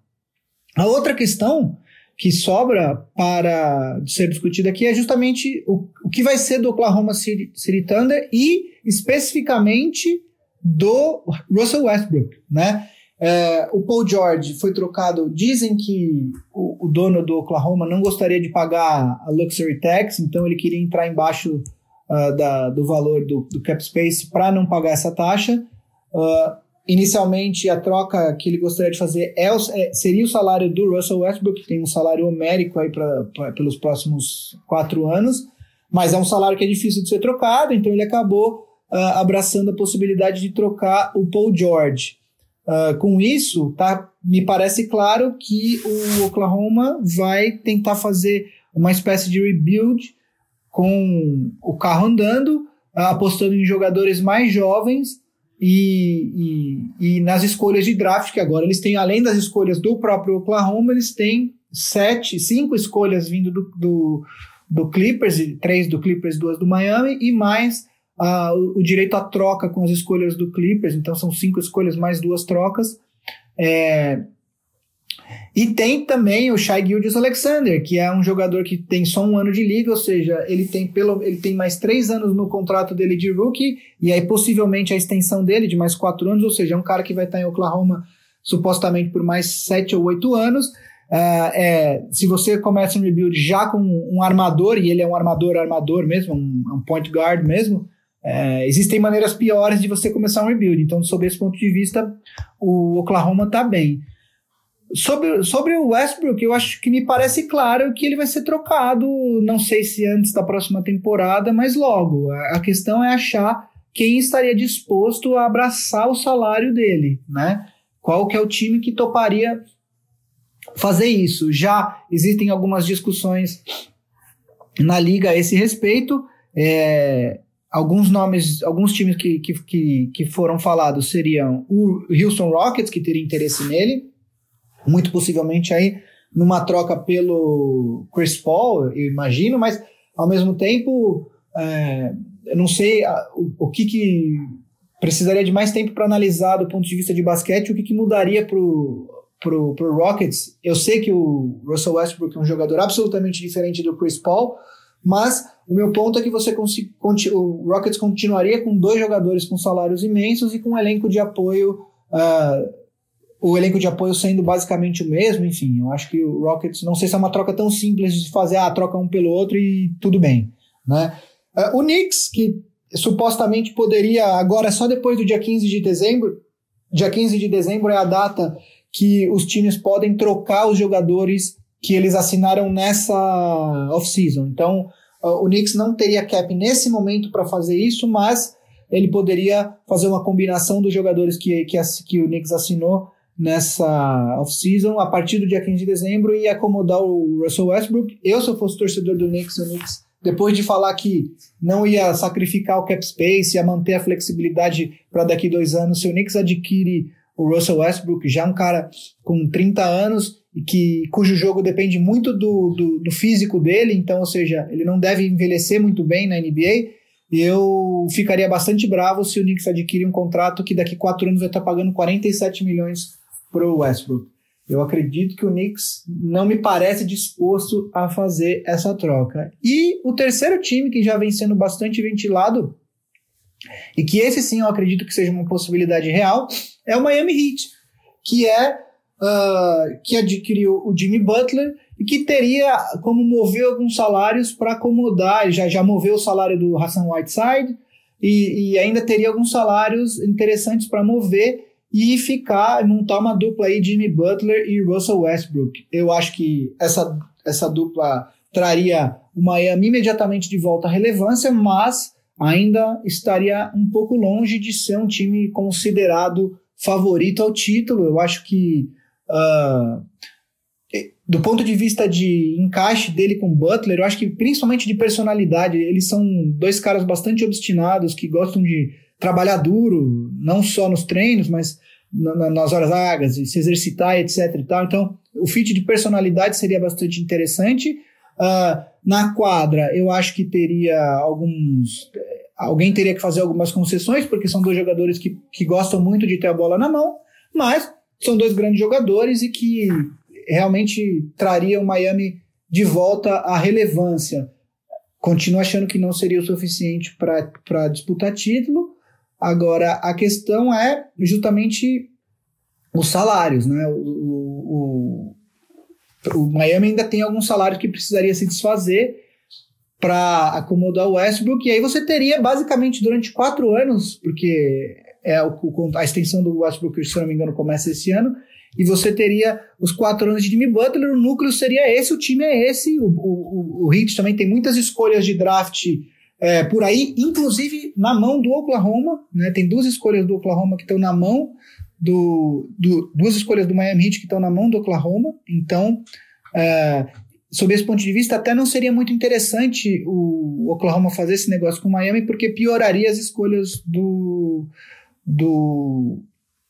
A outra questão que sobra para ser discutida aqui é justamente o, o que vai ser do Oklahoma City, City Thunder e especificamente do Russell Westbrook, né? É, o Paul George foi trocado. Dizem que o, o, dono do Oklahoma não gostaria de pagar a luxury tax, então ele queria entrar embaixo uh, da, do valor do, do cap space para não pagar essa taxa. Uh, inicialmente, a troca que ele gostaria de fazer é, é, seria o salário do Russell Westbrook, que tem um salário homérico aí pra, pra, pelos próximos quatro anos, mas é um salário que é difícil de ser trocado, então ele acabou uh, abraçando a possibilidade de trocar o Paul George. Uh, com isso, tá, me parece claro que o Oklahoma vai tentar fazer uma espécie de rebuild com o carro andando, apostando em jogadores mais jovens e, e, e, nas escolhas de draft, que agora eles têm, além das escolhas do próprio Oklahoma, eles têm sete, cinco escolhas vindo do, do, do Clippers, três do Clippers, duas do Miami, e mais uh, o, direito à troca com as escolhas do Clippers, então são cinco escolhas mais duas trocas. É, E tem também o Shai Gildes Alexander, que é um jogador que tem só um ano de liga, ou seja, ele tem pelo ele tem mais três anos no contrato dele de rookie, e aí possivelmente a extensão dele de mais quatro anos, ou seja, é um cara que vai estar em Oklahoma supostamente por mais sete ou oito anos. Uh, é, se você começa um rebuild já com um armador, e ele é um armador armador mesmo, um, um point guard mesmo, é, existem maneiras piores de você começar um rebuild. Então, sob esse ponto de vista, o Oklahoma está bem. Sobre, sobre o Westbrook, eu acho que me parece claro que ele vai ser trocado, não sei se antes da próxima temporada, mas logo. A, questão é achar quem estaria disposto a abraçar o salário dele, né? Qual que é o time que toparia fazer isso? Já existem algumas discussões na liga a esse respeito. É, alguns nomes, alguns times que, que, que, foram falados seriam o Houston Rockets, que teria interesse nele, muito possivelmente aí numa troca pelo Chris Paul, eu imagino, mas ao mesmo tempo, é, eu não sei a, o, o, que, que precisaria de mais tempo para analisar do ponto de vista de basquete, o que, que mudaria para pro, pro Rockets. Eu sei que o Russell Westbrook é um jogador absolutamente diferente do Chris Paul, mas o meu ponto é que você o Rockets continuaria com dois jogadores com salários imensos e com um elenco de apoio, uh, o elenco de apoio sendo basicamente o mesmo. Enfim, eu acho que o Rockets, não sei se é uma troca tão simples de fazer, ah, troca um pelo outro e tudo bem. Né? Uh, o Knicks, que supostamente poderia, agora só depois do dia 15 de dezembro, dia 15 de dezembro é a data que os times podem trocar os jogadores que eles assinaram nessa off-season. Então, o Knicks não teria cap nesse momento para fazer isso, mas ele poderia fazer uma combinação dos jogadores que, que, que o Knicks assinou nessa off-season a partir do dia 15 de dezembro e acomodar o Russell Westbrook. Eu, se eu fosse torcedor do Knicks, o Knicks, depois de falar que não ia sacrificar o cap space, ia manter a flexibilidade para daqui dois anos, se o Knicks adquire o Russell Westbrook, já um cara com 30 anos e que cujo jogo depende muito do, do, do, físico dele, então, ou seja, ele não deve envelhecer muito bem na NBA. Eu ficaria bastante bravo se o Knicks adquirir um contrato que daqui quatro anos vai estar pagando 47 milhões para o Westbrook. Eu acredito que o Knicks não me parece disposto a fazer essa troca. E o terceiro time que já vem sendo bastante ventilado e que esse sim eu acredito que seja uma possibilidade real é o Miami Heat, que é uh, que adquiriu o Jimmy Butler e que teria como mover alguns salários para acomodar, já, já moveu o salário do Hassan Whiteside e, e ainda teria alguns salários interessantes para mover e ficar, montar uma dupla aí, Jimmy Butler e Russell Westbrook. Eu acho que essa, essa dupla traria o Miami imediatamente de volta à relevância, mas ainda estaria um pouco longe de ser um time considerado favorito ao título. Eu acho que, uh, do ponto de vista de encaixe dele com Butler, eu acho que principalmente de personalidade, eles são dois caras bastante obstinados que gostam de trabalhar duro, não só nos treinos, mas na, nas horas vagas, se exercitar, etc. E tal. Então, o fit de personalidade seria bastante interessante. Uh, na quadra, eu acho que teria alguns alguém teria que fazer algumas concessões, porque são dois jogadores que, que gostam muito de ter a bola na mão, mas são dois grandes jogadores e que realmente traria o Miami de volta à relevância. Continuo achando que não seria o suficiente para disputar título. Agora, a questão é justamente os salários. Né? O, o, o, Miami ainda tem alguns salários que precisaria se desfazer para acomodar o Westbrook, e aí você teria basicamente durante quatro anos, porque é o, a extensão do Westbrook, se não me engano, começa esse ano, e você teria os quatro anos de Jimmy Butler, o núcleo seria esse, o time é esse, o, o, o Heat também tem muitas escolhas de draft é, por aí, inclusive na mão do Oklahoma, né, tem duas escolhas do Oklahoma que estão na mão do, do, duas escolhas do Miami Heat que estão na mão do Oklahoma, então é, sob esse ponto de vista, até não seria muito interessante o Oklahoma fazer esse negócio com o Miami, porque pioraria as escolhas do, do,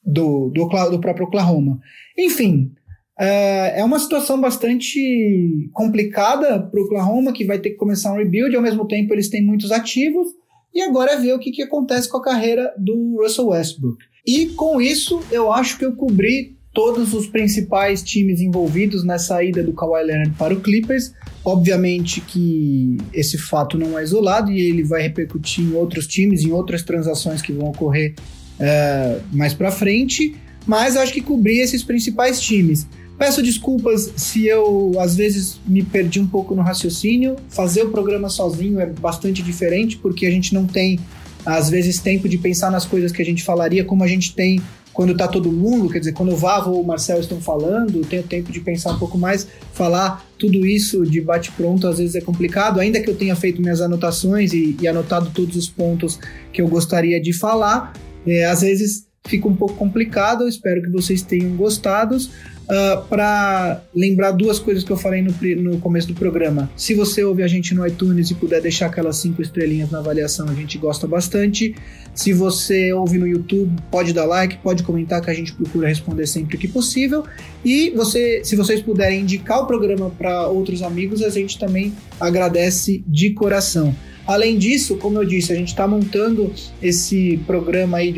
do, do, do próprio Oklahoma. Enfim, é, é uma situação bastante complicada para o Oklahoma, que vai ter que começar um rebuild, ao mesmo tempo eles têm muitos ativos, e agora é ver o que, que acontece com a carreira do Russell Westbrook. E com isso, eu acho que eu cobri todos os principais times envolvidos nessa ida do Kawhi Leonard para o Clippers. Obviamente que esse fato não é isolado e ele vai repercutir em outros times, em outras transações que vão ocorrer é, mais para frente, mas acho que cobrir esses principais times. Peço desculpas se eu às vezes me perdi um pouco no raciocínio. Fazer o programa sozinho é bastante diferente porque a gente não tem às vezes tempo de pensar nas coisas que a gente falaria como a gente tem quando tá todo mundo, quer dizer, quando o Vavo ou o Marcel estão falando, tenho tempo de pensar um pouco mais, falar tudo isso de bate-pronto às vezes é complicado, ainda que eu tenha feito minhas anotações e, e anotado todos os pontos que eu gostaria de falar, é, às vezes fica um pouco complicado, eu espero que vocês tenham gostado. Uh, ah, para lembrar duas coisas que eu falei no, no, começo do programa. Se você ouve a gente no iTunes e puder deixar aquelas cinco estrelinhas na avaliação, a gente gosta bastante. Se você ouve no YouTube, pode dar like, pode comentar que a gente procura responder sempre que possível. E você, se vocês puderem indicar o programa para outros amigos, a gente também agradece de coração. Além disso, como eu disse, a gente está montando esse programa aí,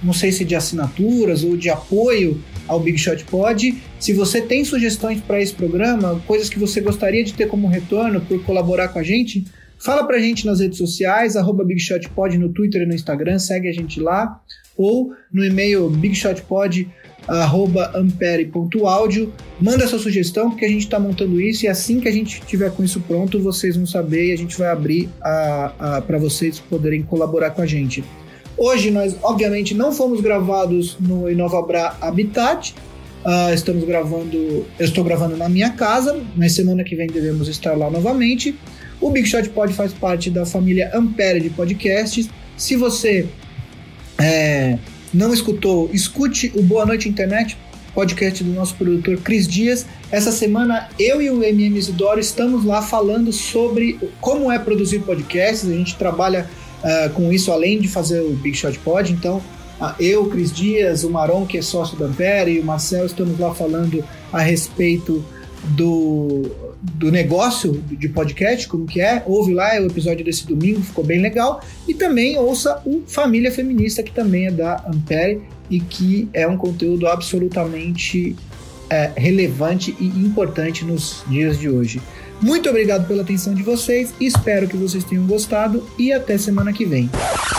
não sei se de assinaturas ou de apoio ao Big Shot Pod. Se você tem sugestões para esse programa, coisas que você gostaria de ter como retorno por colaborar com a gente, fala para a gente nas redes sociais, arroba Big Shot Pod no Twitter e no Instagram, segue a gente lá, ou no e-mail bigshotpod arroba ampere.audio. Manda sua sugestão, porque a gente está montando isso e assim que a gente tiver com isso pronto, vocês vão saber e a gente vai abrir para vocês poderem colaborar com a gente. Hoje nós, obviamente, não fomos gravados no Inovabra Habitat. Uh, estamos gravando, eu estou gravando na minha casa, mas semana que vem devemos estar lá novamente. O Big Shot Pod faz parte da família Ampere de podcasts. Se você é, não escutou, escute o Boa Noite Internet, podcast do nosso produtor Cris Dias. Essa semana eu e o MM Isidoro estamos lá falando sobre como é produzir podcasts. A gente trabalha uh, com isso, além de fazer o Big Shot Pod. Então, eu, Cris Dias, o Maron, que é sócio da Ampere, e o Marcel, estamos lá falando a respeito do, do negócio de podcast, como que é. Ouve lá o episódio desse domingo, ficou bem legal. E também ouça o Família Feminista, que também é da Ampere e que é um conteúdo absolutamente é, relevante e importante nos dias de hoje. Muito obrigado pela atenção de vocês, espero que vocês tenham gostado e até semana que vem.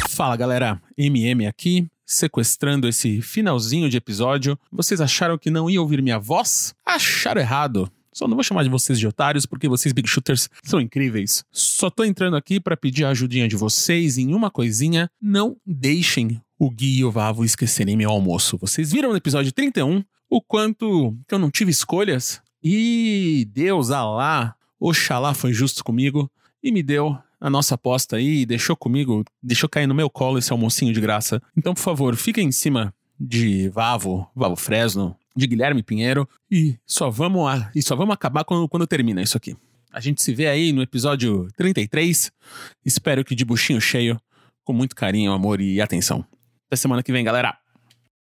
Fala galera, MM aqui, sequestrando esse finalzinho de episódio. Vocês acharam que não ia ouvir minha voz? Acharam errado. Só não vou chamar de vocês de otários porque vocês Big Shooters são incríveis. Só tô entrando aqui para pedir a ajudinha de vocês em uma coisinha. Não deixem o Gui e o Vavo esquecerem meu almoço. Vocês viram no episódio 31 o quanto que eu não tive escolhas? E Deus, Alá, Oxalá foi justo comigo e me deu a nossa aposta aí, deixou comigo, deixou cair no meu colo esse almocinho de graça. Então, por favor, fiquem em cima de Vavo, Vavo Fresno, de Guilherme Pinheiro e só vamos, a, e só vamos acabar quando, quando termina isso aqui. A gente se vê aí no episódio 33. Espero que de buchinho cheio, com muito carinho, amor e atenção. Até semana que vem, galera!